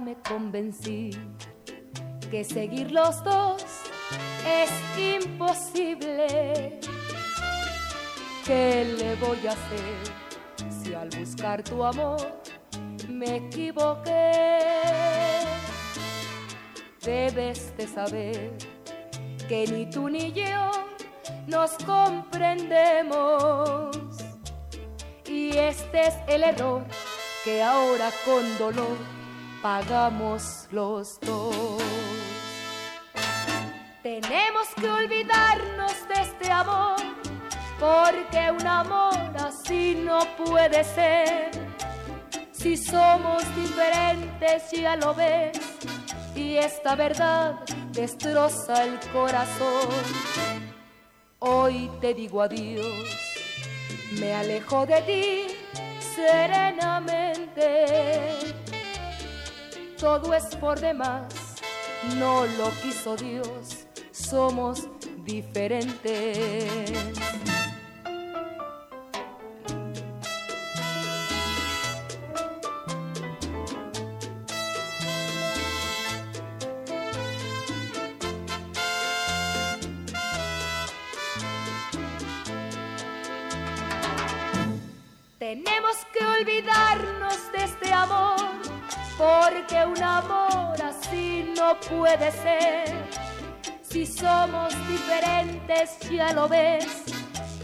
Me convencí que seguir los dos es imposible. ¿Qué le voy a hacer si al buscar tu amor me equivoqué? Debes de saber que ni tú ni yo nos comprendemos. Y este es el error que ahora con dolor pagamos los dos. Tenemos que olvidarnos de este amor, porque un amor así no puede ser. Si somos diferentes, ya lo ves, y esta verdad destroza el corazón. Hoy te digo adiós, me alejo de ti serenamente. Todo es por demás, no lo quiso Dios somos diferentes. Porque un amor así no puede ser si somos diferentes, ya lo ves,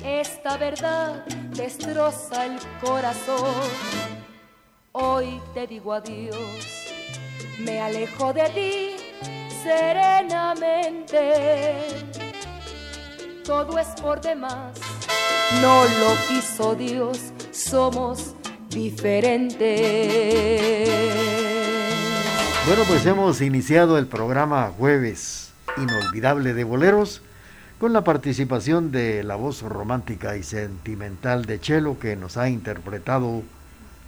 esta verdad destroza el corazón. Hoy te digo adiós, me alejo de ti serenamente. Todo es por demás, no lo quiso Dios, somos diferentes. Bueno, pues hemos iniciado el programa jueves inolvidable de boleros, con la participación de la voz romántica y sentimental de Chelo que nos ha interpretado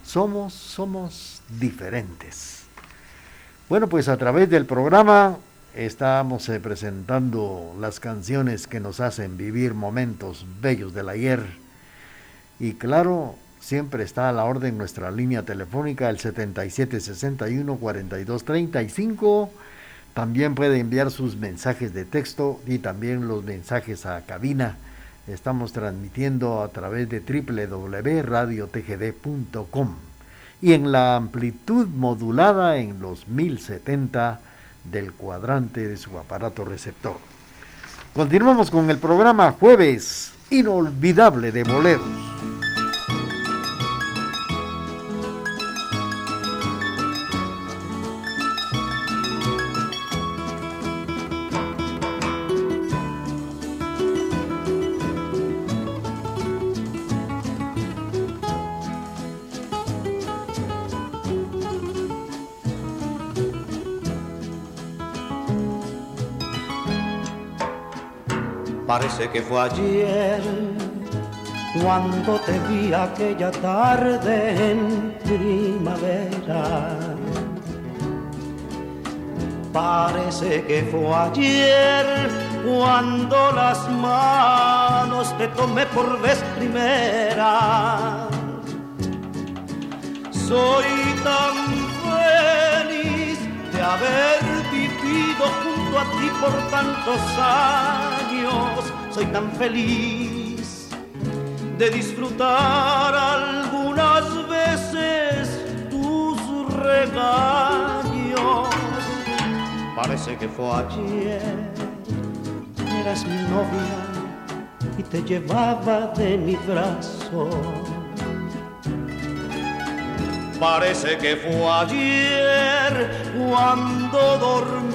Somos, somos diferentes. Bueno, pues a través del programa estamos eh, presentando las canciones que nos hacen vivir momentos bellos del ayer. Y claro, siempre está a la orden nuestra línea telefónica el 7761 4235 también puede enviar sus mensajes de texto y también los mensajes a cabina. Estamos transmitiendo a través de www.radiotgd.com y en la amplitud modulada en los 1070 del cuadrante de su aparato receptor. Continuamos con el programa Jueves Inolvidable de Boleros. Parece que fue ayer cuando te vi aquella tarde en primavera. Parece que fue ayer cuando las manos te tomé por vez primera. Soy tan feliz de haber a ti por tantos años. Soy tan feliz de disfrutar algunas veces tus regaños. Parece que fue ayer, eras mi novia y te llevaba de mi brazo. Parece que fue ayer cuando dormí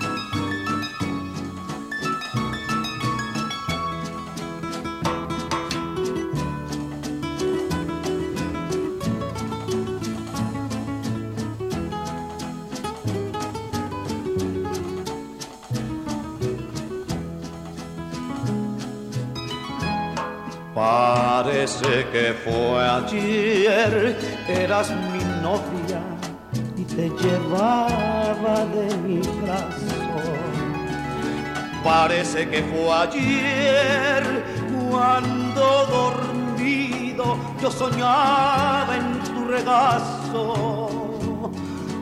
Parece que fue ayer, eras mi novia y te llevaba de mi brazo. Parece que fue ayer cuando dormido yo soñaba en tu regazo.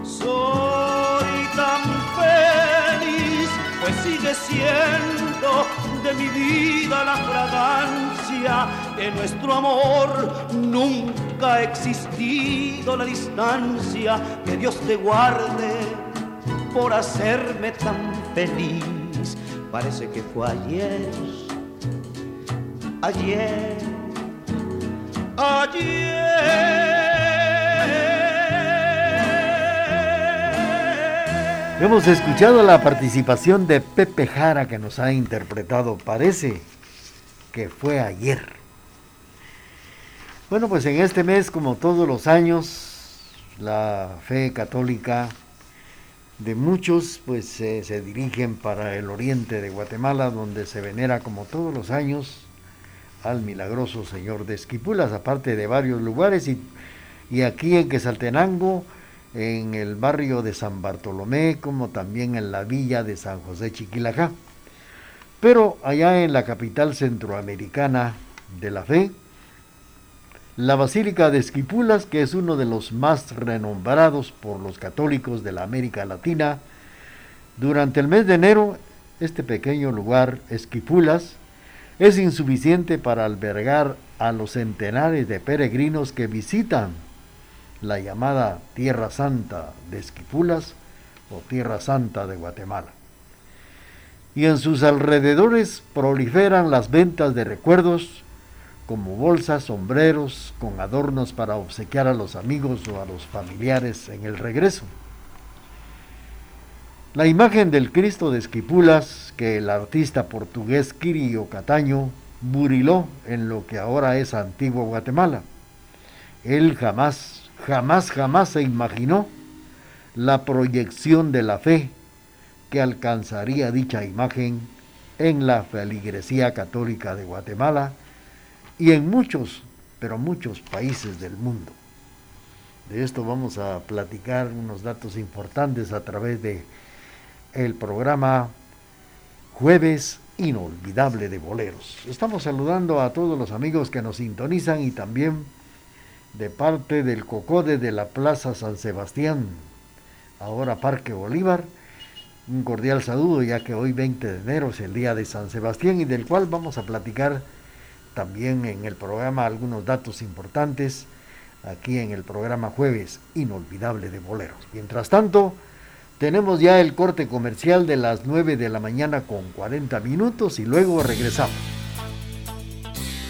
Soy tan feliz, pues sigue siendo de mi vida la fragancia en nuestro amor. Nunca ha existido la distancia que Dios te guarde por hacerme tan feliz. Parece que fue ayer ayer ayer. Hemos escuchado la participación de Pepe Jara que nos ha interpretado Parece que fue ayer. Bueno, pues en este mes, como todos los años, la fe católica de muchos pues se dirigen para el oriente de Guatemala, donde se venera como todos los años al milagroso Señor de Esquipulas, aparte de varios lugares, y, y aquí en Quesaltenango, en el barrio de San Bartolomé, como también en la villa de San José Chiquilajá. Pero allá en la capital centroamericana de la fe, la Basílica de Esquipulas, que es uno de los más renombrados por los católicos de la América Latina, durante el mes de enero, este pequeño lugar, Esquipulas, es insuficiente para albergar a los centenares de peregrinos que visitan la llamada Tierra Santa de Esquipulas o Tierra Santa de Guatemala. Y en sus alrededores proliferan las ventas de recuerdos como bolsas, sombreros con adornos para obsequiar a los amigos o a los familiares en el regreso. La imagen del Cristo de Esquipulas que el artista portugués Quirio Cataño buriló en lo que ahora es antiguo Guatemala. Él jamás jamás, jamás se imaginó la proyección de la fe que alcanzaría dicha imagen en la feligresía católica de Guatemala y en muchos, pero muchos países del mundo. De esto vamos a platicar unos datos importantes a través de el programa Jueves Inolvidable de Boleros. Estamos saludando a todos los amigos que nos sintonizan y también de parte del COCODE de la Plaza San Sebastián, ahora Parque Bolívar. Un cordial saludo ya que hoy 20 de enero es el día de San Sebastián y del cual vamos a platicar también en el programa algunos datos importantes aquí en el programa Jueves Inolvidable de Boleros. Mientras tanto, tenemos ya el corte comercial de las 9 de la mañana con 40 minutos y luego regresamos.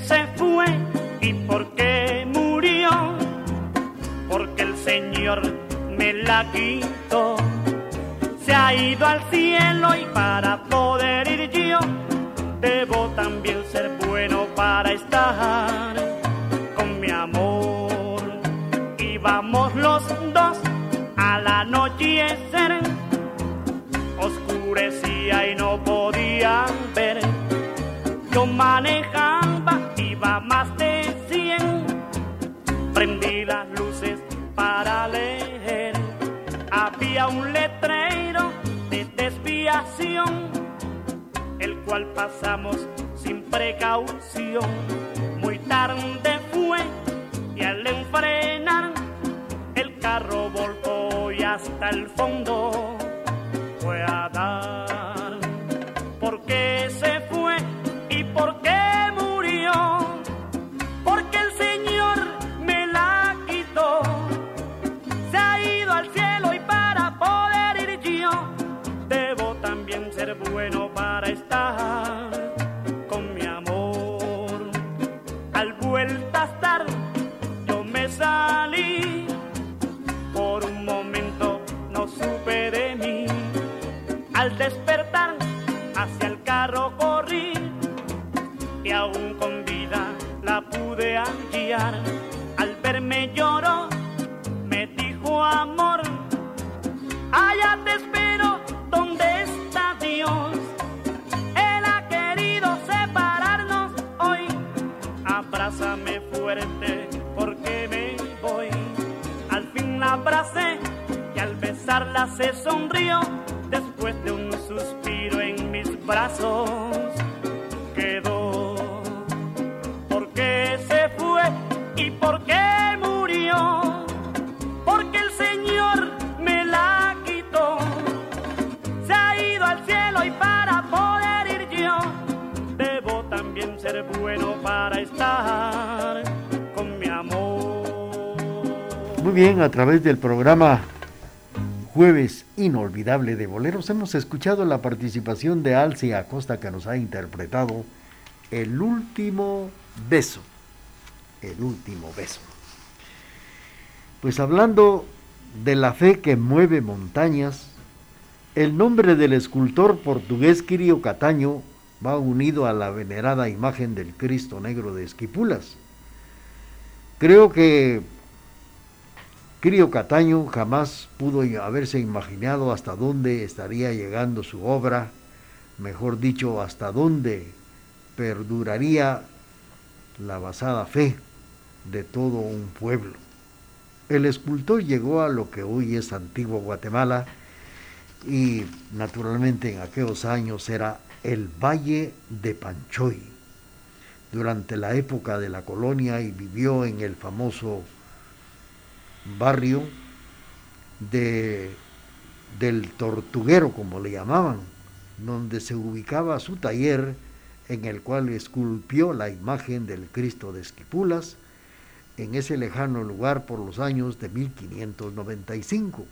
se fue y por qué murió, porque el Señor me la quitó. Se ha ido al cielo y para poder ir yo, debo también ser bueno para estar con mi amor. Y vamos los dos al anochecer, oscurecía y no podía ver. Yo manejé más de 100. Prendí las luces para leer. Había un letrero de desviación, el cual pasamos sin precaución. Muy tarde fue y al enfrenar el carro volcó y hasta el fondo fue a dar. ¿Por qué se fue Al verme lloró, me dijo amor, allá te espero, ¿dónde está Dios? Él ha querido separarnos hoy, abrázame fuerte porque me voy. Al fin la abracé y al besarla se sonrió después de un suspiro en mis brazos bueno para estar con mi amor. Muy bien, a través del programa Jueves Inolvidable de Boleros hemos escuchado la participación de Alcia Acosta que nos ha interpretado El último beso. El último beso. Pues hablando de la fe que mueve montañas, el nombre del escultor portugués Quirio Cataño va unido a la venerada imagen del Cristo Negro de Esquipulas. Creo que Quirio Cataño jamás pudo haberse imaginado hasta dónde estaría llegando su obra, mejor dicho, hasta dónde perduraría la basada fe de todo un pueblo. El escultor llegó a lo que hoy es antiguo Guatemala y naturalmente en aquellos años era el Valle de Panchoy. Durante la época de la colonia y vivió en el famoso barrio de, del Tortuguero, como le llamaban, donde se ubicaba su taller en el cual esculpió la imagen del Cristo de Esquipulas en ese lejano lugar por los años de 1595.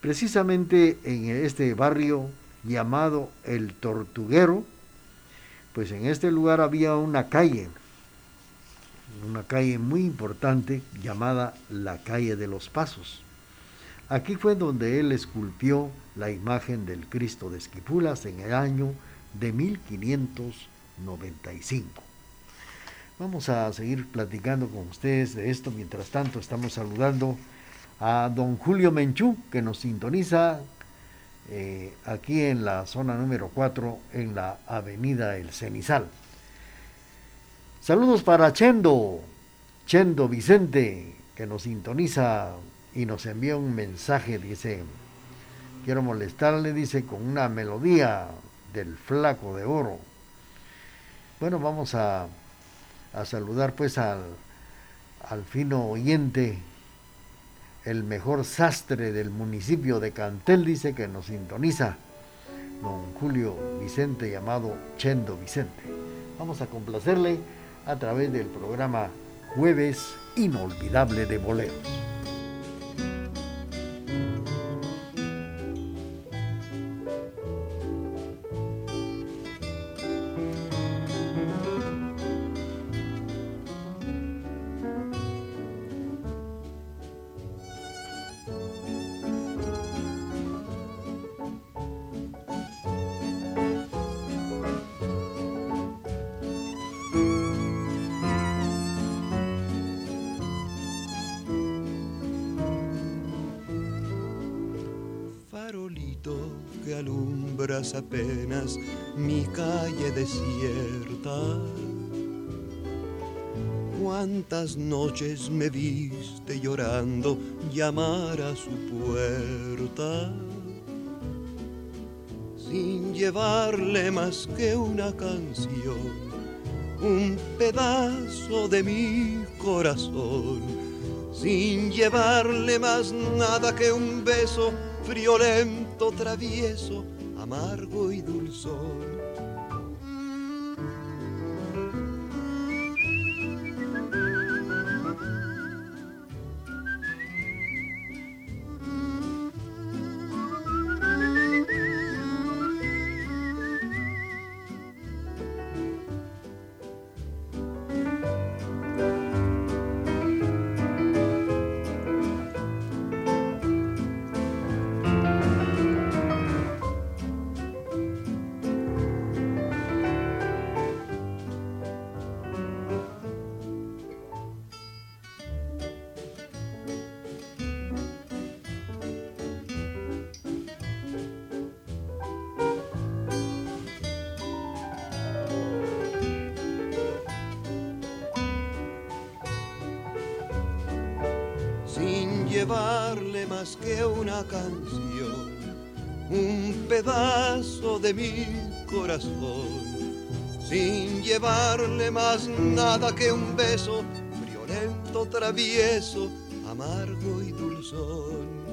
Precisamente en este barrio llamado El Tortuguero, pues en este lugar había una calle, una calle muy importante llamada la calle de los Pasos. Aquí fue donde él esculpió la imagen del Cristo de Esquipulas en el año de 1595. Vamos a seguir platicando con ustedes de esto. Mientras tanto, estamos saludando a don Julio Menchú, que nos sintoniza eh, aquí en la zona número 4, en la avenida El Cenizal. Saludos para Chendo, Chendo Vicente, que nos sintoniza y nos envía un mensaje, dice, quiero molestarle, dice, con una melodía del flaco de oro. Bueno, vamos a, a saludar pues al, al fino oyente, el mejor sastre del municipio de Cantel, dice que nos sintoniza, don Julio Vicente, llamado Chendo Vicente. Vamos a complacerle a través del programa Jueves Inolvidable de Boleros. Desierta. Cuántas noches me viste llorando llamar a su puerta. Sin llevarle más que una canción, un pedazo de mi corazón, sin llevarle más nada que un beso friolento, travieso, amargo y dulzón amargo y dulzón.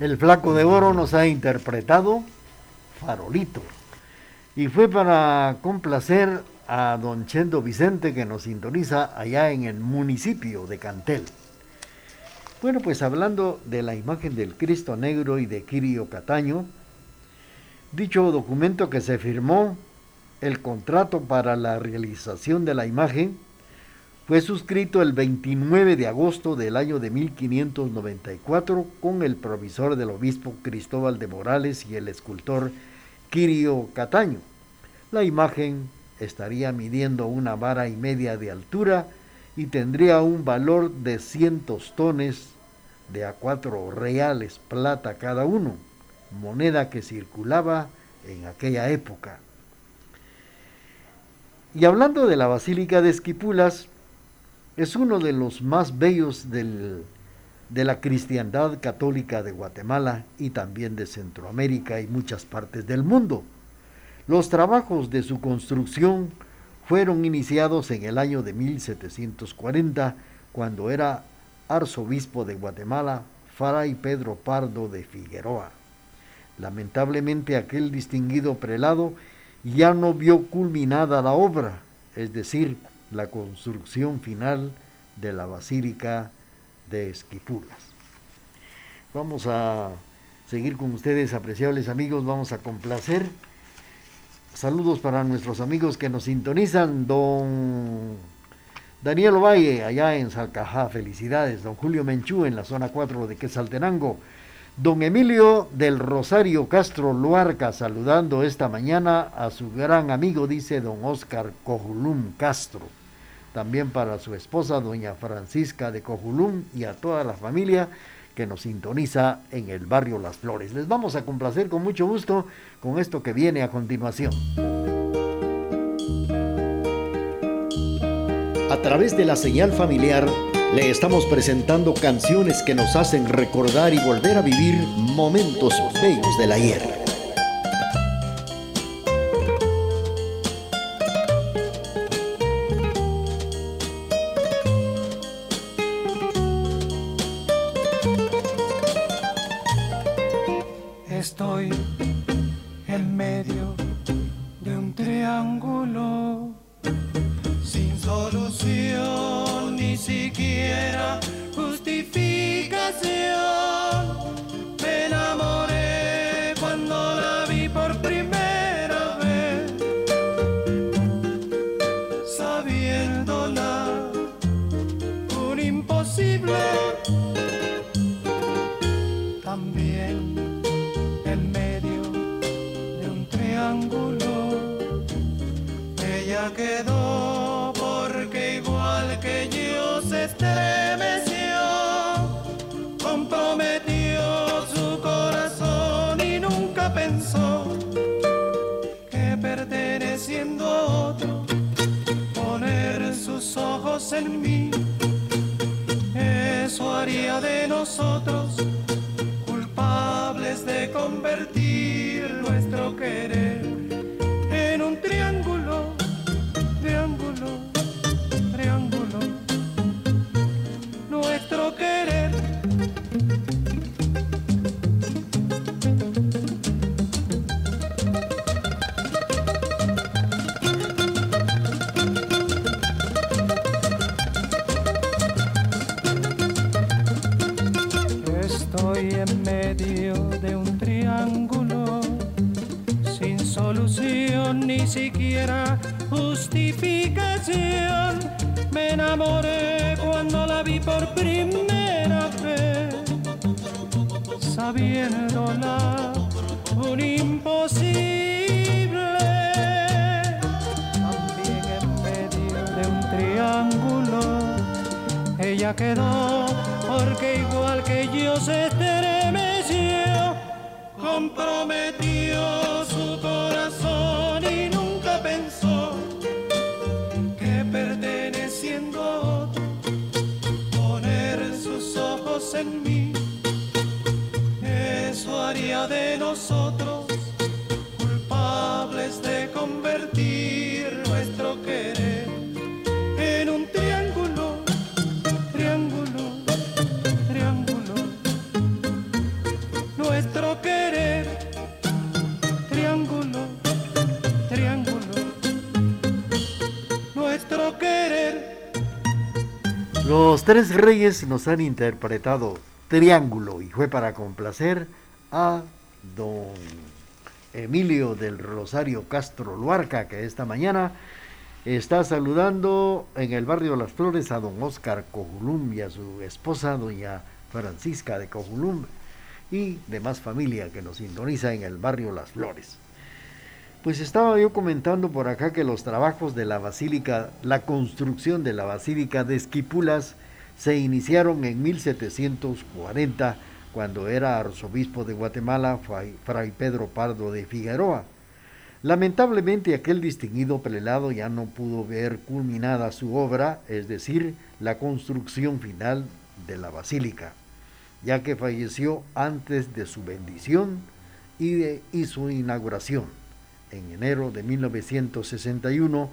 El Flaco de Oro nos ha interpretado Farolito. Y fue para complacer a don Chendo Vicente que nos sintoniza allá en el municipio de Cantel. Bueno, pues hablando de la imagen del Cristo Negro y de Kirio Cataño, dicho documento que se firmó, el contrato para la realización de la imagen, fue suscrito el 29 de agosto del año de 1594 con el provisor del obispo Cristóbal de Morales y el escultor Quirio Cataño. La imagen estaría midiendo una vara y media de altura y tendría un valor de cientos tones de a cuatro reales plata cada uno, moneda que circulaba en aquella época. Y hablando de la Basílica de Esquipulas, es uno de los más bellos de la cristiandad católica de Guatemala y también de Centroamérica y muchas partes del mundo. Los trabajos de su construcción fueron iniciados en el año de 1740, cuando era arzobispo de Guatemala, Fray Pedro Pardo de Figueroa. Lamentablemente aquel distinguido prelado ya no vio culminada la obra, es decir, la construcción final de la Basílica de Esquipulas. Vamos a seguir con ustedes, apreciables amigos, vamos a complacer. Saludos para nuestros amigos que nos sintonizan, don Daniel Ovalle, allá en Salcajá, felicidades, don Julio Menchú en la zona 4 de Quesaltenango, don Emilio del Rosario Castro Luarca, saludando esta mañana a su gran amigo, dice don Oscar Cojulum Castro. También para su esposa, doña Francisca de Cojulum, y a toda la familia que nos sintoniza en el barrio Las Flores. Les vamos a complacer con mucho gusto con esto que viene a continuación. A través de la señal familiar le estamos presentando canciones que nos hacen recordar y volver a vivir momentos bellos del ayer. Quedó porque igual que yo se estremeció, comprometió su corazón y nunca pensó que perteneciendo a otro, poner sus ojos en mí, eso haría de nosotros tres reyes nos han interpretado Triángulo y fue para complacer a don Emilio del Rosario Castro Luarca, que esta mañana está saludando en el barrio Las Flores a don Oscar Cojulum y a su esposa, doña Francisca de Cojulum, y demás familia que nos sintoniza en el barrio Las Flores. Pues estaba yo comentando por acá que los trabajos de la basílica, la construcción de la basílica de Esquipulas se iniciaron en 1740 cuando era arzobispo de Guatemala fray, Pedro Pardo de Figueroa. Lamentablemente aquel distinguido prelado ya no pudo ver culminada su obra, es decir, la construcción final de la basílica, ya que falleció antes de su bendición y, de, su inauguración en enero de 1961,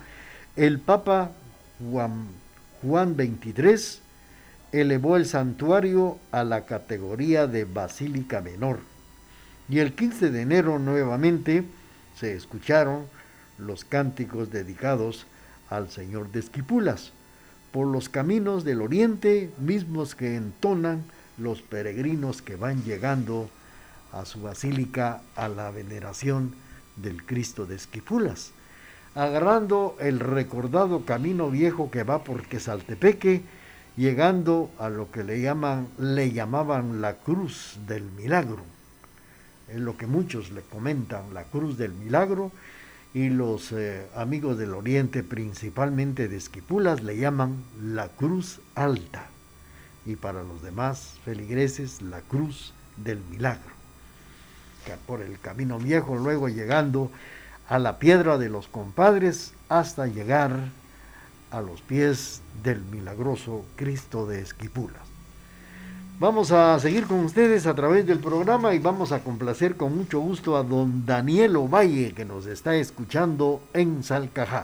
el Papa Juan, Juan XXIII elevó el santuario a la categoría de Basílica Menor. Y el 15 de enero nuevamente se escucharon los cánticos dedicados al Señor de Esquipulas, por los caminos del oriente mismos que entonan los peregrinos que van llegando a su basílica a la veneración del Cristo de Esquipulas, agarrando el recordado camino viejo que va por Quesaltepeque, llegando a lo que le llaman, le llamaban la cruz del milagro. Es lo que muchos le comentan, la cruz del milagro, y los eh, amigos del Oriente, principalmente de Esquipulas, le llaman la cruz alta. Y para los demás feligreses, la cruz del milagro por el camino viejo, luego llegando a la piedra de los compadres hasta llegar a los pies del milagroso Cristo de Esquipulas. Vamos a seguir con ustedes a través del programa y vamos a complacer con mucho gusto a don Daniel Ovalle que nos está escuchando en Salcajá.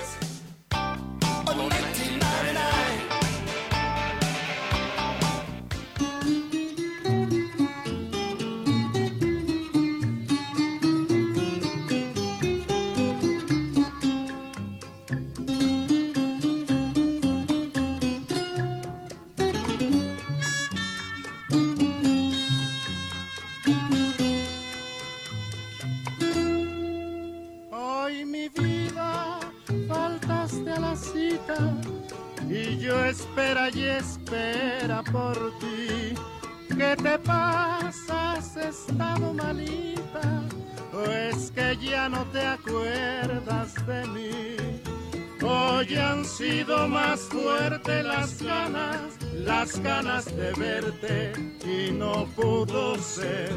Espera por ti. ¿Qué te pasa? ¿Has estado malita? ¿O es que ya no te acuerdas de mí? Hoy han sido más fuertes las ganas, las ganas de verte y no pudo ser.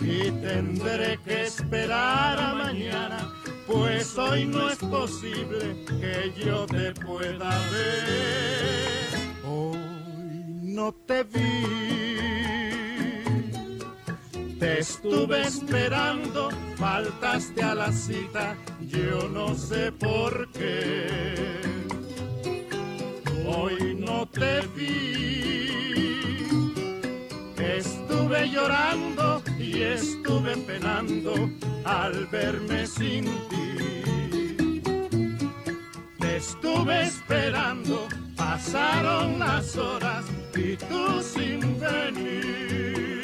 Y tendré que esperar a mañana, pues hoy no es posible que yo te pueda ver. Hoy no te vi te estuve esperando, faltaste a la cita, yo no sé por qué. Hoy no te vi, estuve llorando y estuve penando al verme sin ti. Te estuve esperando, pasaron las horas y tú sin venir.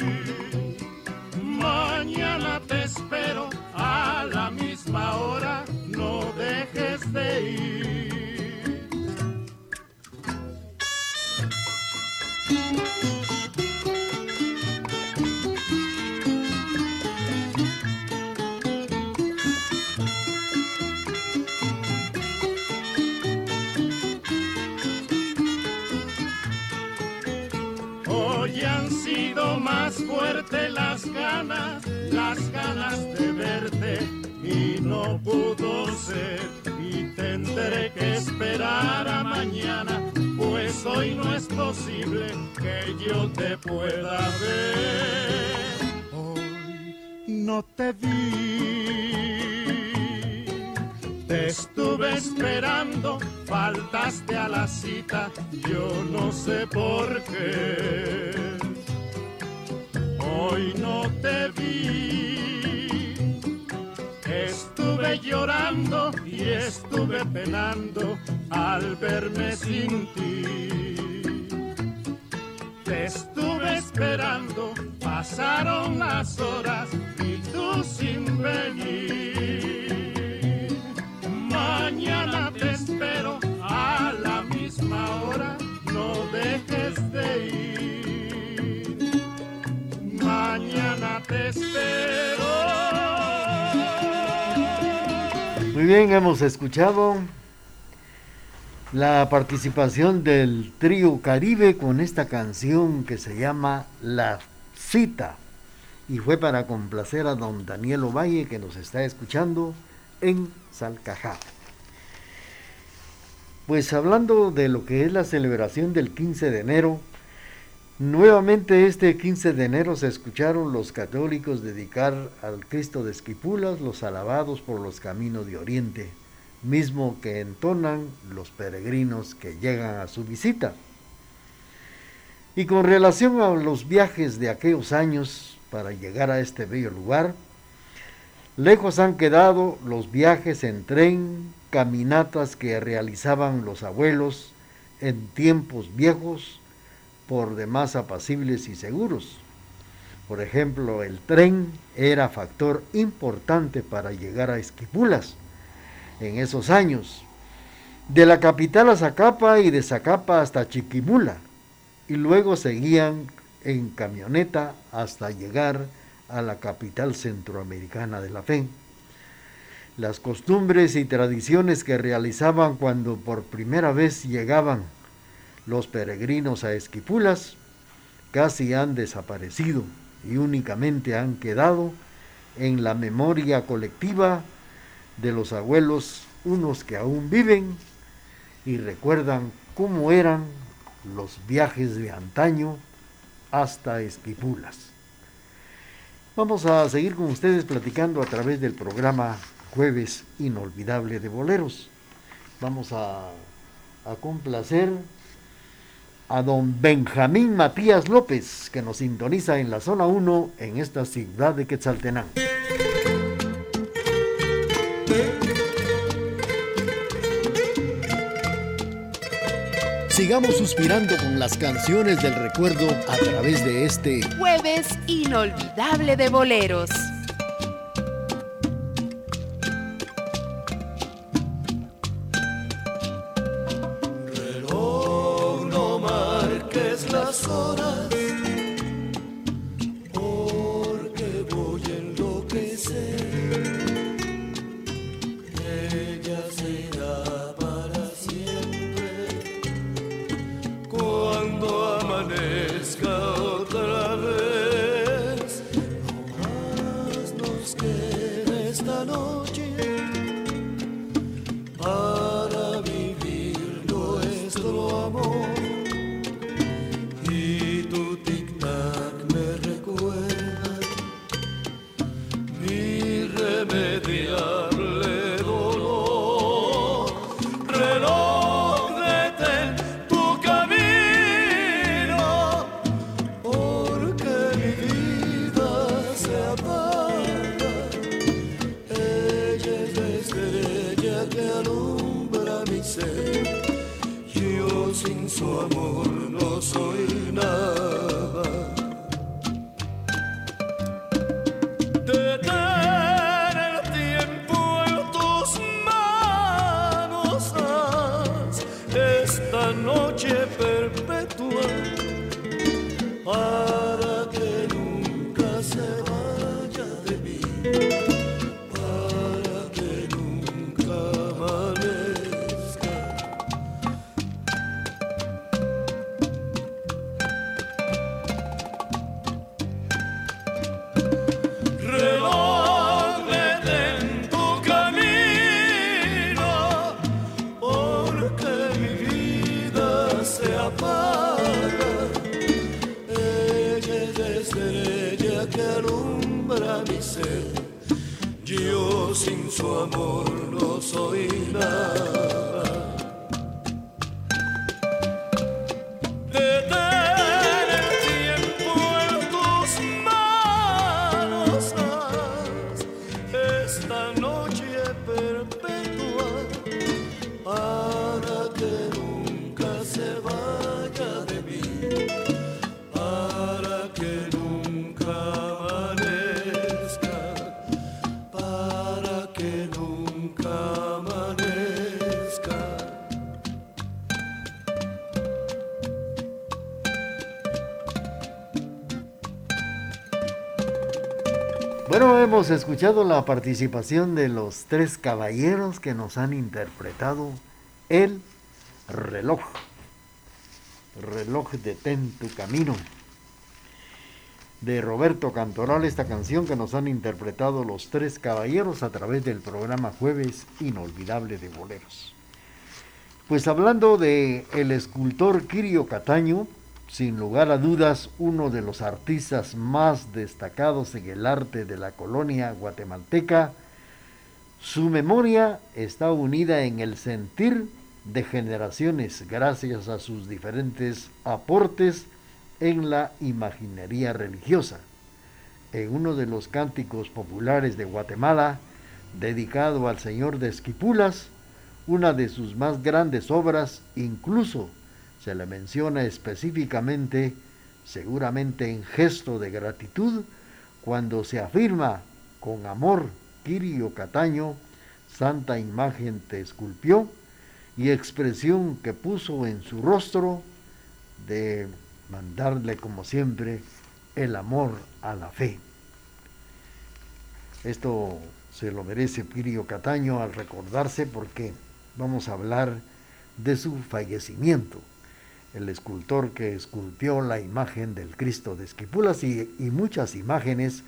Mañana te espero a la misma hora, no dejes de ir. Más fuertes las ganas, las ganas de verte y no pudo ser y tendré que esperar a mañana, pues hoy no es posible que yo te pueda ver. Hoy no te vi. Te estuve esperando, faltaste a la cita, yo no sé por qué. Hoy no te vi, estuve llorando y estuve penando al verme sin ti. Te estuve esperando, pasaron las horas y tú sin venir. Mañana te espero a la misma hora, no dejes Muy bien, hemos escuchado la participación del trío Caribe con esta canción que se llama La Cita y fue para complacer a don Daniel Ovalle que nos está escuchando en Salcajá. Pues hablando de lo que es la celebración del 15 de enero, nuevamente este 15 de enero se escucharon los católicos dedicar al Cristo de Esquipulas los alabados por los caminos de Oriente, mismo que entonan los peregrinos que llegan a su visita. Y con relación a los viajes de aquellos años para llegar a este bello lugar, lejos han quedado los viajes en tren, caminatas que realizaban los abuelos en tiempos viejos, por demás apacibles y seguros. Por ejemplo, el tren era factor importante para llegar a Esquipulas en esos años, de la capital a Zacapa y de Zacapa hasta Chiquimula, y luego seguían en camioneta hasta llegar a la capital centroamericana de la fe las costumbres y tradiciones que realizaban cuando por primera vez llegaban los peregrinos a Esquipulas casi han desaparecido y únicamente han quedado en la memoria colectiva de los abuelos, unos que aún viven y recuerdan cómo eran los viajes de antaño hasta Esquipulas. Vamos a seguir con ustedes platicando a través del programa jueves inolvidable de boleros. Vamos a, a complacer a don Benjamín Matías López, que nos sintoniza en la zona 1 en esta ciudad de Quetzaltenango. Sigamos suspirando con las canciones del recuerdo a través de este jueves inolvidable de boleros. Sin su amor hemos escuchado la participación de los tres caballeros que nos han interpretado el reloj. Reloj detén tu camino. De Roberto Cantoral, esta canción que nos han interpretado los tres caballeros a través del programa Jueves Inolvidable de Boleros. Pues hablando de el escultor Kirio Cataño, sin lugar a dudas uno de los artistas más destacados en el arte de la colonia guatemalteca, su memoria está unida en el sentir de generaciones gracias a sus diferentes aportes en la imaginería religiosa. En uno de los cánticos populares de Guatemala, dedicado al Señor de Esquipulas, una de sus más grandes obras, incluso se le menciona específicamente, seguramente en gesto de gratitud, cuando se afirma con amor, Kirio Cataño, santa imagen te esculpió, y expresión que puso en su rostro de mandarle como siempre el amor a la fe. Esto se lo merece Kirio Cataño al recordarse porque vamos a hablar de su fallecimiento el escultor que esculpió la imagen del Cristo de Esquipulas y, muchas imágenes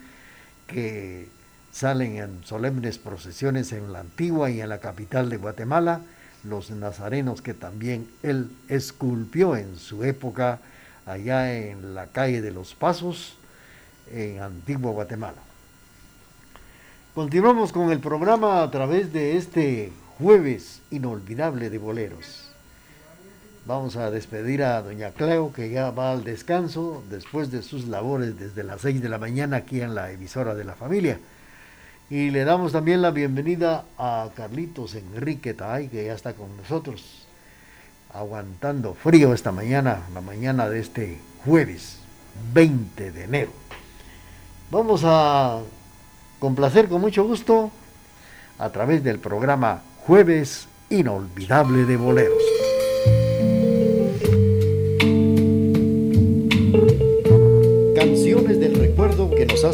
que salen en solemnes procesiones en la antigua y en la capital de Guatemala, los nazarenos que también él esculpió en su época allá en la calle de los Pasos, en Antigua Guatemala. Continuamos con el programa a través de este jueves inolvidable de boleros. Vamos a despedir a doña Cleo, que ya va al descanso después de sus labores desde las 6 de la mañana aquí en la emisora de la familia. Y le damos también la bienvenida a Carlitos Enrique Taay, que ya está con nosotros, aguantando frío esta mañana, la mañana de este jueves 20 de enero. Vamos a complacer con mucho gusto a través del programa Jueves Inolvidable de Boleros.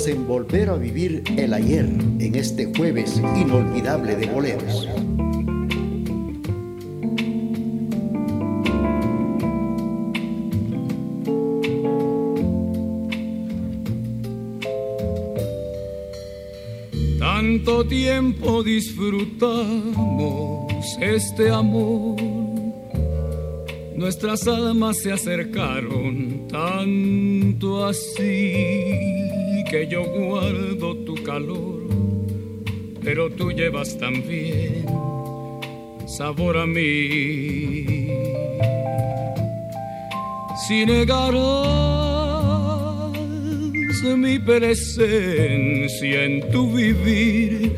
Hacen volver a vivir el ayer en este jueves inolvidable de boleros. Tanto tiempo disfrutamos este amor, nuestras almas se acercaron tanto así que yo guardo tu calor, pero tú llevas también sabor a mí. Si negarás mi presencia en tu vivir,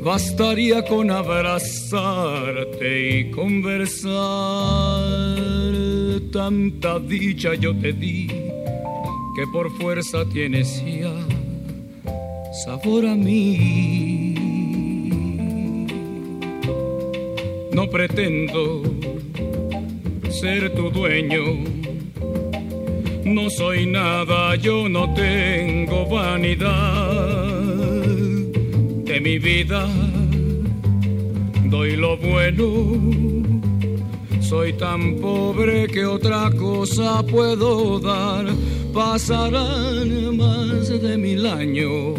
bastaría con abrazarte y conversar. Tanta dicha yo te di que por fuerza tienes ya sabor a mí. No pretendo ser tu dueño no soy nada, yo no tengo vanidad de mi vida. Doy lo bueno, soy tan pobre que otra cosa puedo dar. Pasarán más de mil años,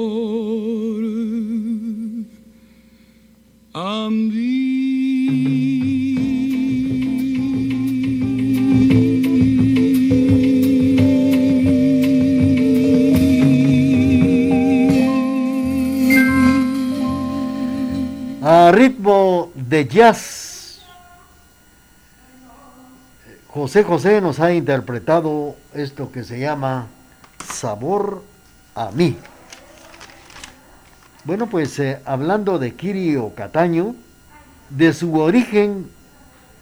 de jazz. José José nos ha interpretado esto que se llama Sabor a mí. Bueno, pues eh, hablando de Kirio Cataño, de su origen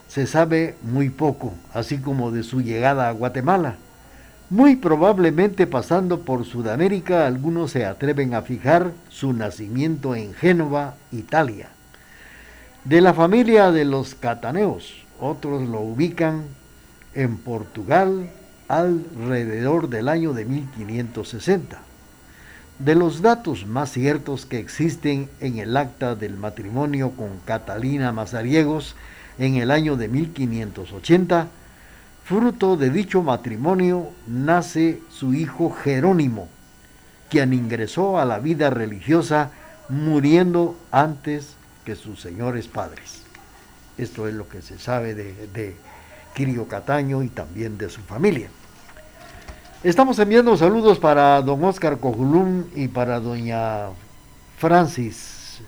se sabe muy poco, así como de su llegada a Guatemala. Muy probablemente pasando por Sudamérica, algunos se atreven a fijar su nacimiento en Génova, Italia. De la familia de los cataneos, otros lo ubican en Portugal alrededor del año de 1560 de los datos más ciertos que existen en el acta del matrimonio con Catalina Mazariegos en el año de 1580, fruto de dicho matrimonio nace su hijo Jerónimo, quien ingresó a la vida religiosa muriendo antes que sus señores padres. Esto es lo que se sabe de, de Quirio Cataño y también de su familia. Estamos enviando saludos para don Oscar Cojulum y para doña Francis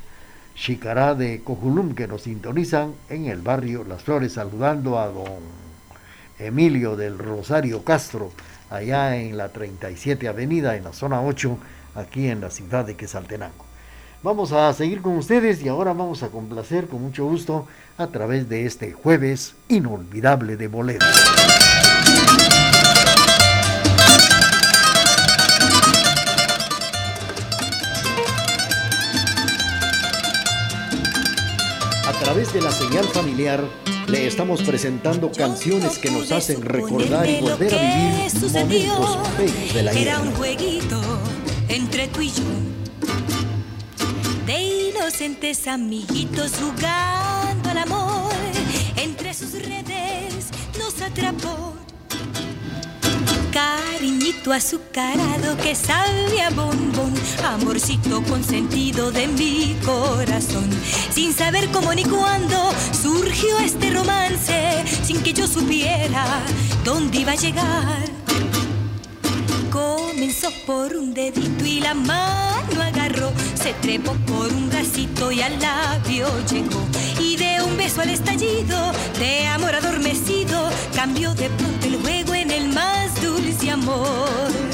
Chicará de Cojulum que nos sintonizan en el barrio Las Flores, saludando a don Emilio del Rosario Castro, allá en la 37 Avenida, en la zona 8, aquí en la ciudad de Quesaltenango. Vamos a seguir con ustedes y ahora vamos a complacer con mucho gusto a través de este jueves inolvidable de bolero. A través de la señal familiar le estamos presentando canciones que nos hacen recordar y volver a vivir momentos bellos de la Era un jueguito entre tú y yo. Inocentes amiguitos jugando al amor. Entre sus redes nos atrapó. Cariñito azucarado que sabe a bombón, amorcito consentido de mi corazón. Sin saber cómo ni cuándo surgió este romance, sin que yo supiera dónde iba a llegar. Comenzó por un dedito y la mano agarró, se trepó por un bracito y al labio llegó. Y de un beso al estallido, de amor adormecido, cambió de pronto el juego en el más dulce amor.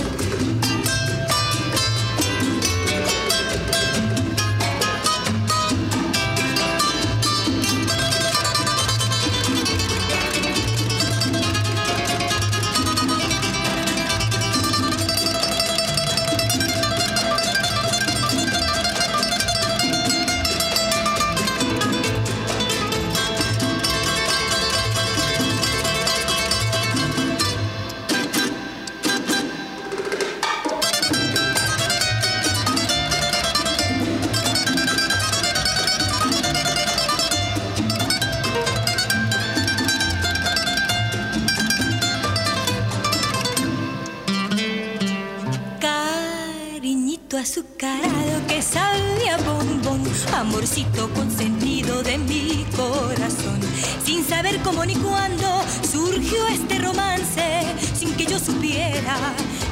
Amorcito consentido de mi corazón. Sin saber cómo ni cuándo surgió este romance, sin que yo supiera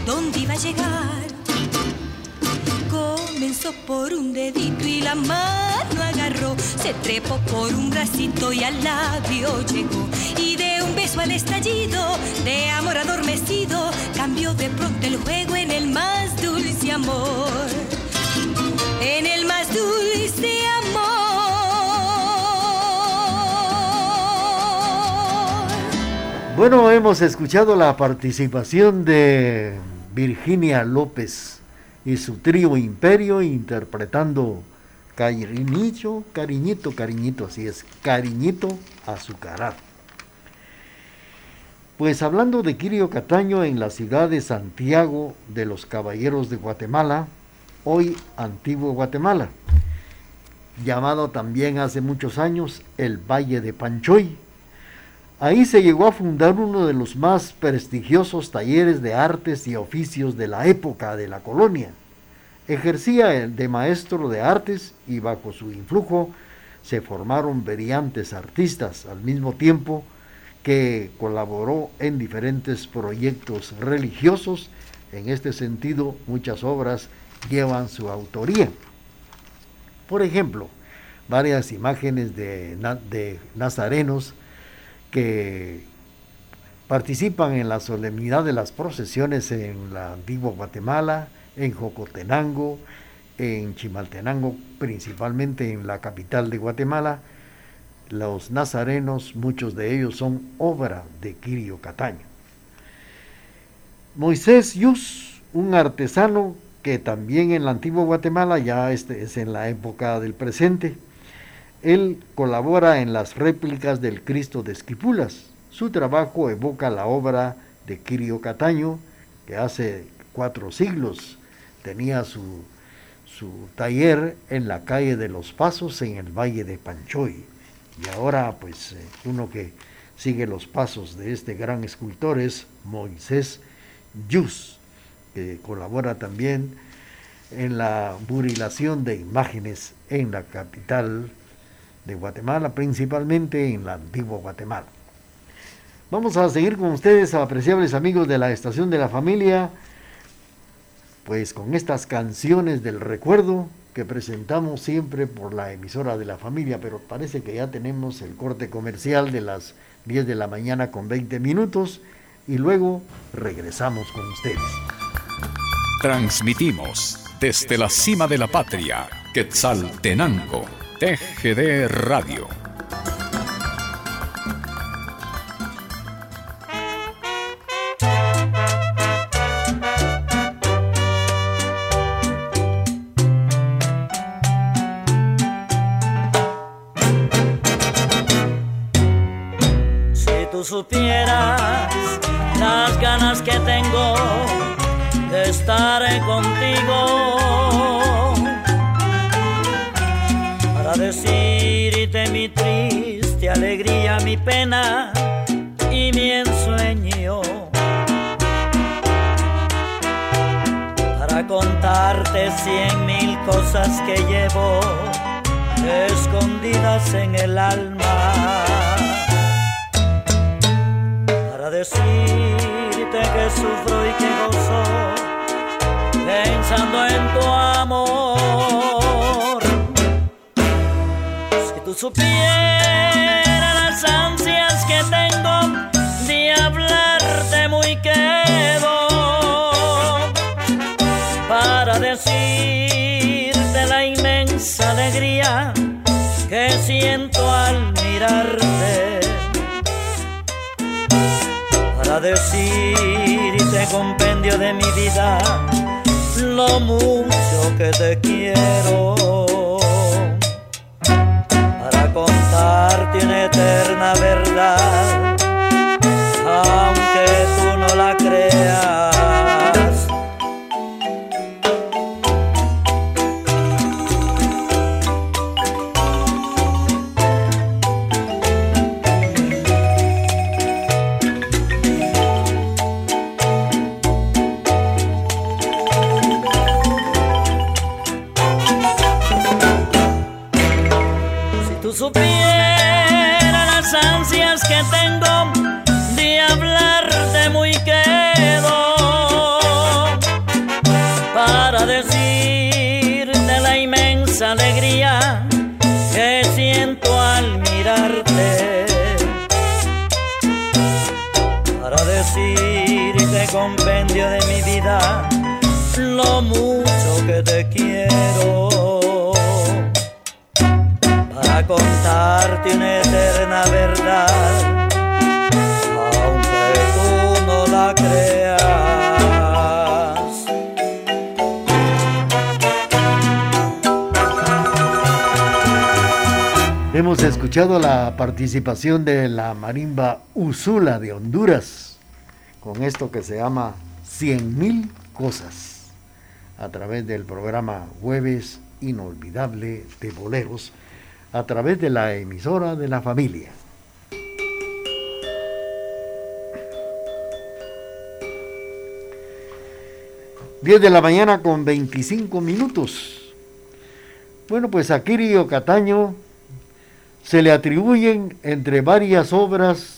dónde iba a llegar. Comenzó por un dedito y la mano agarró, se trepó por un bracito y al labio llegó. Y de un beso al estallido, de amor adormecido, cambió de pronto el juego en el más dulce amor. En el más dulce Bueno, hemos escuchado la participación de Virginia López y su trío Imperio interpretando Cariñito, Cariñito, Cariñito, así es, Cariñito Azucarado. Pues hablando de Quirio Cataño en la ciudad de Santiago de los Caballeros de Guatemala, hoy Antiguo Guatemala, llamado también hace muchos años el Valle de Panchoy. Ahí se llegó a fundar uno de los más prestigiosos talleres de artes y oficios de la época de la colonia. Ejercía de maestro de artes y bajo su influjo se formaron brillantes artistas al mismo tiempo que colaboró en diferentes proyectos religiosos. En este sentido, muchas obras llevan su autoría. Por ejemplo, varias imágenes de nazarenos que participan en la solemnidad de las procesiones en la antigua Guatemala, en Jocotenango, en Chimaltenango, principalmente en la capital de Guatemala. Los nazarenos, muchos de ellos son obra de Quirio Cataño. Moisés Yus, un artesano que también en la antigua Guatemala, ya este es en la época del presente, él colabora en las réplicas del Cristo de Esquipulas. Su trabajo evoca la obra de Quirio Cataño, que hace cuatro siglos tenía su, su taller en la calle de los Pasos, en el Valle de Panchoy. Y ahora, pues, eh, uno que sigue los pasos de este gran escultor es Moisés Yus, que colabora también en la burilación de imágenes en la capital de Guatemala, principalmente en la antigua Guatemala. Vamos a seguir con ustedes, apreciables amigos de la Estación de la Familia, pues con estas canciones del recuerdo que presentamos siempre por la emisora de la familia, pero parece que ya tenemos el corte comercial de las 10 de la mañana con 20 minutos y luego regresamos con ustedes. Transmitimos desde la cima de la patria, Quetzaltenango, TGD Radio y mi ensueño. Para contarte cien mil cosas que llevo escondidas en el alma decirte que sufro y que gozo pensando en tu amor. Si tú supieras que tengo de hablarte muy quedo para decirte la inmensa alegría que siento al mirarte. Decirte compendio de mi vida lo mucho que te quiero. para contarte una eterna verdad aunque tú no la creas compendio de mi vida lo mucho que te quiero. Para contarte una eterna verdad aunque tú no la creas. Hemos escuchado la participación de la marimba Usula de Honduras con esto que se llama Cien mil cosas a través del programa Jueves Inolvidable de Boleros a través de la emisora de la familia. Diez de la mañana con 25 minutos. Bueno, pues a Kirio Cataño se le atribuyen entre varias obras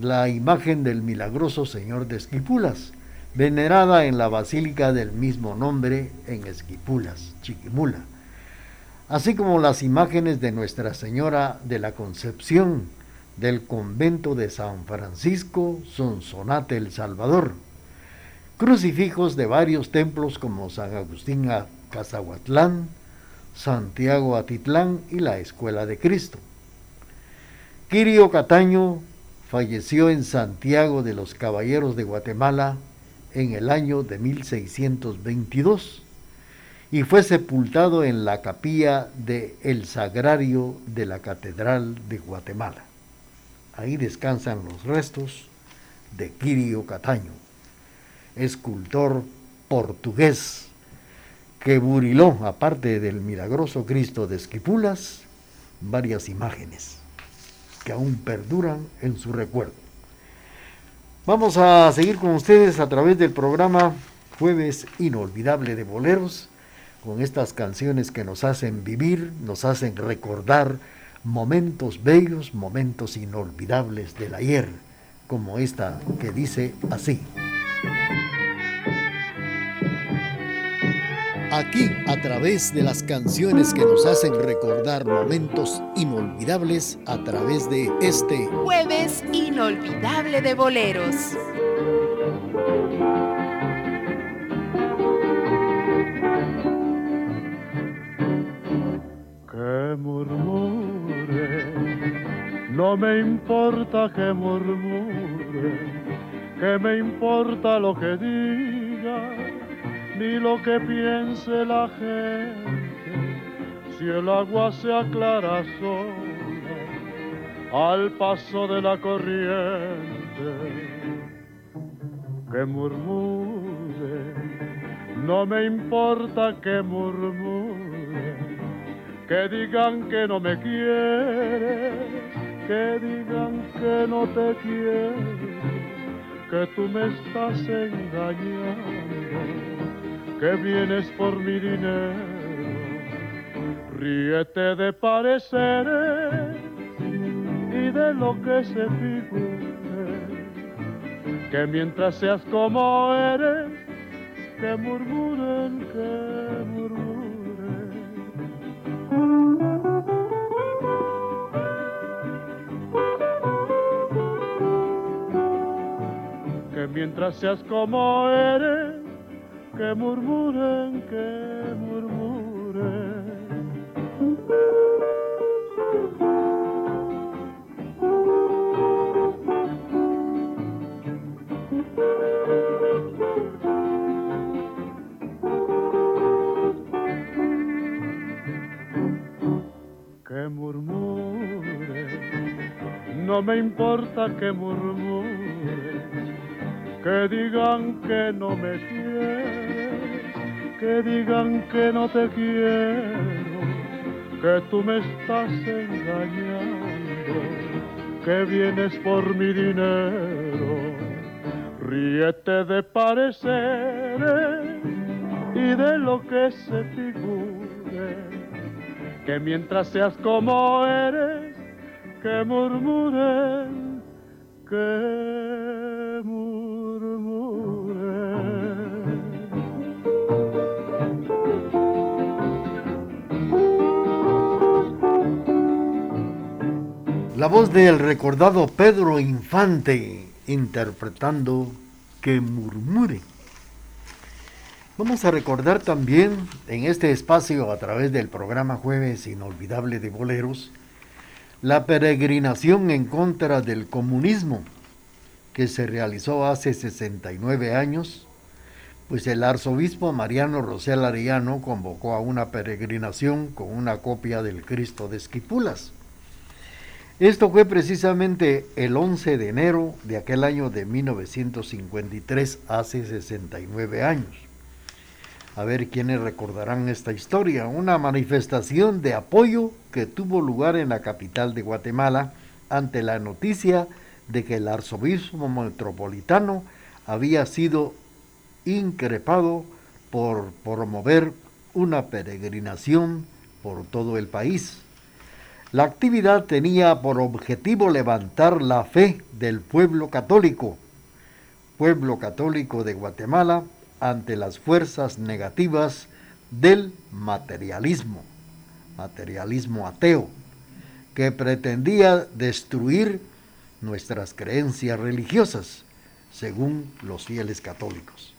la imagen del milagroso Señor de Esquipulas, venerada en la basílica del mismo nombre en Esquipulas, Chiquimula, así como las imágenes de Nuestra Señora de la Concepción del convento de San Francisco Sonsonate el Salvador, crucifijos de varios templos como San Agustín a Cazahuatlán, Santiago Atitlán y la Escuela de Cristo. Quirio Cataño falleció en Santiago de los Caballeros de Guatemala en el año de 1622 y fue sepultado en la capilla de El Sagrario de la Catedral de Guatemala. Ahí descansan los restos de Quirio Cataño, escultor portugués que buriló, aparte del milagroso Cristo de Esquipulas, varias imágenes que aún perduran en su recuerdo. Vamos a seguir con ustedes a través del programa Jueves Inolvidable de Boleros, con estas canciones que nos hacen vivir, nos hacen recordar momentos bellos, momentos inolvidables del ayer, como esta que dice así. Aquí a través de las canciones que nos hacen recordar momentos inolvidables a través de este jueves inolvidable de boleros. Que murmure, no me importa que murmure, que me importa lo que diga ni lo que piense la gente, si el agua se aclara sola al paso de la corriente, que murmure, no me importa que murmure, que digan que no me quiere, que digan que no te quiere, que tú me estás engañando que vienes por mi dinero. Ríete de pareceres y de lo que se figure, que mientras seas como eres, que murmuren, que murmuren. Que mientras seas como eres, que murmuren, que murmuren. Que murmuren, no me importa que murmuren, que digan que no me quieren que digan que no te quiero, que tú me estás engañando, que vienes por mi dinero. Ríete de pareceres y de lo que se figure, que mientras seas como eres, que murmuren, que murmuren. Voz del recordado Pedro Infante interpretando Que murmure. Vamos a recordar también en este espacio a través del programa Jueves Inolvidable de Boleros la peregrinación en contra del comunismo que se realizó hace 69 años, pues el arzobispo Mariano Rosel Arellano convocó a una peregrinación con una copia del Cristo de Esquipulas esto fue precisamente el 11 de enero de aquel año de 1953, hace 69 años. A ver quiénes recordarán esta historia. Una manifestación de apoyo que tuvo lugar en la capital de Guatemala ante la noticia de que el arzobispo metropolitano había sido increpado por promover una peregrinación por todo el país. La actividad tenía por objetivo levantar la fe del pueblo católico, pueblo católico de Guatemala, ante las fuerzas negativas del materialismo, materialismo ateo, que pretendía destruir nuestras creencias religiosas, según los fieles católicos.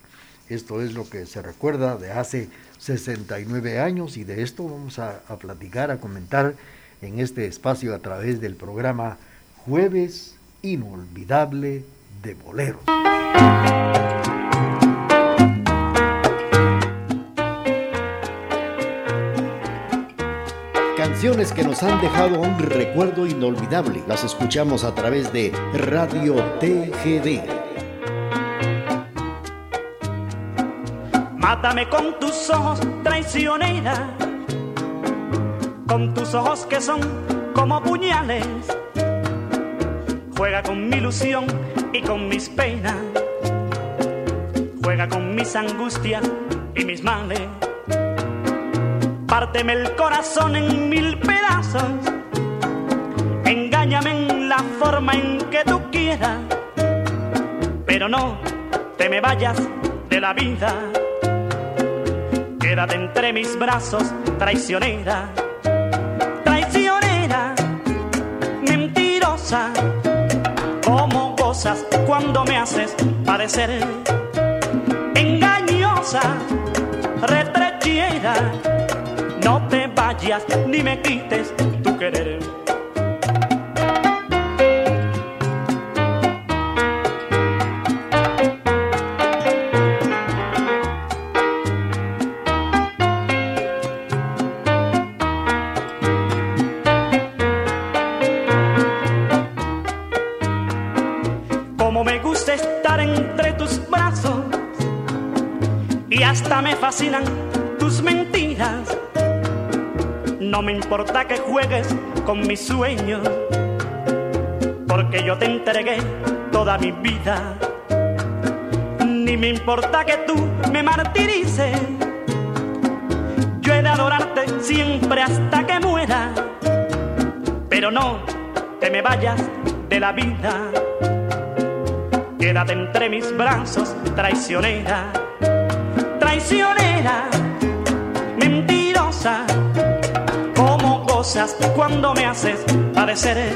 Esto es lo que se recuerda de hace 69 años y de esto vamos a, a platicar, a comentar en este espacio a través del programa Jueves Inolvidable de Boleros. Canciones que nos han dejado un recuerdo inolvidable. Las escuchamos a través de Radio TGD. Mátame con tus ojos, traicionera con tus ojos que son como puñales. Juega con mi ilusión y con mis penas. Juega con mis angustias y mis males. Párteme el corazón en mil pedazos. Engáñame en la forma en que tú quieras. Pero no te me vayas de la vida. Quédate entre mis brazos, traicionera, Como cosas cuando me haces padecer engañosa, retrechera. No te vayas ni me quites tu querer. Tus mentiras. No me importa que juegues con mis sueños, porque yo te entregué toda mi vida. Ni me importa que tú me martirices. Yo he de adorarte siempre hasta que muera. Pero no te me vayas de la vida. Quédate entre mis brazos, traicionera traicionera, mentirosa, como cosas cuando me haces padecer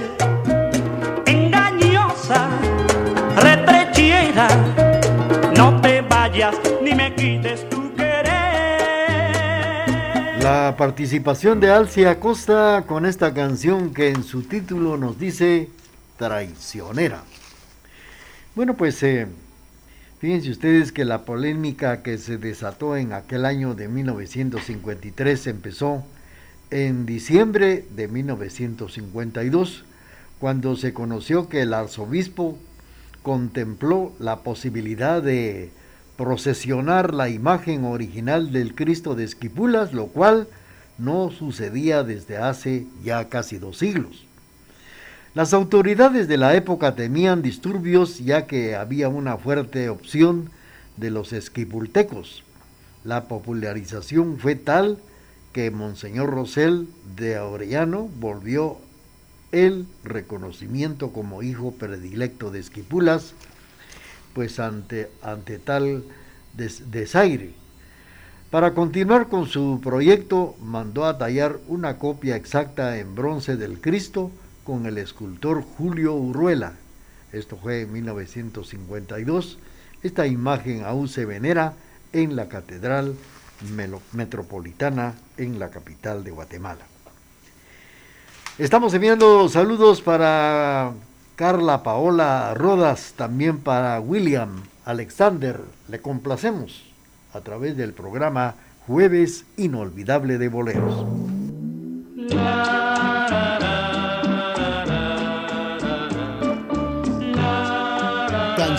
engañosa, retrechera, no te vayas ni me quites tu querer. La participación de Alcia Acosta con esta canción que en su título nos dice traicionera. Bueno, pues eh, Fíjense ustedes que la polémica que se desató en aquel año de 1953 empezó en diciembre de 1952, cuando se conoció que el arzobispo contempló la posibilidad de procesionar la imagen original del Cristo de Esquipulas, lo cual no sucedía desde hace ya casi dos siglos. Las autoridades de la época temían disturbios ya que había una fuerte opción de los esquipultecos. La popularización fue tal que Monseñor Rosell de Orellano volvió el reconocimiento como hijo predilecto de Esquipulas, pues ante, ante tal desaire. Para continuar con su proyecto, mandó a tallar una copia exacta en bronce del Cristo, con el escultor Julio Urruela. Esto fue en 1952. Esta imagen aún se venera en la Catedral Metropolitana en la capital de Guatemala. Estamos enviando saludos para Carla Paola Rodas, también para William Alexander. Le complacemos a través del programa Jueves Inolvidable de Boleros.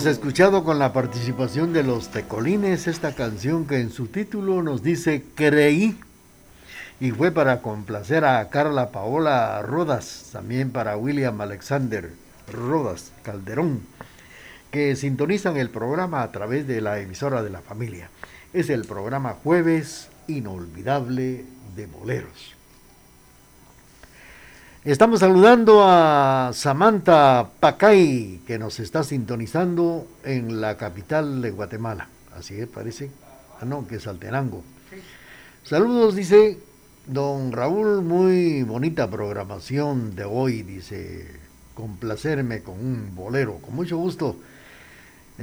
Hemos escuchado con la participación de los Tecolines esta canción que en su título nos dice Creí y fue para complacer a Carla Paola Rodas, también para William Alexander Rodas Calderón, que sintonizan el programa a través de la emisora de la familia. Es el programa Jueves Inolvidable de Boleros. Estamos saludando a Samantha Pacay, que nos está sintonizando en la capital de Guatemala. Así es, parece. Ah, no, que es Altenango. Saludos, dice don Raúl, muy bonita programación de hoy, dice, complacerme con un bolero, con mucho gusto.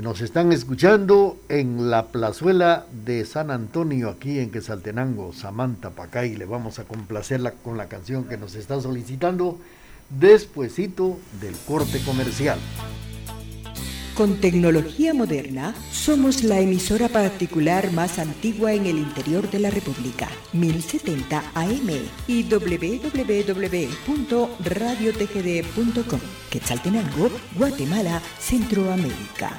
Nos están escuchando en la plazuela de San Antonio, aquí en Quesaltenango, Samantha Pacay. Le vamos a complacerla con la canción que nos está solicitando despuesito del corte comercial. Con tecnología moderna, somos la emisora particular más antigua en el interior de la República, 1070 AM y www.radiotgd.com. Quetzaltenango, Guatemala, Centroamérica.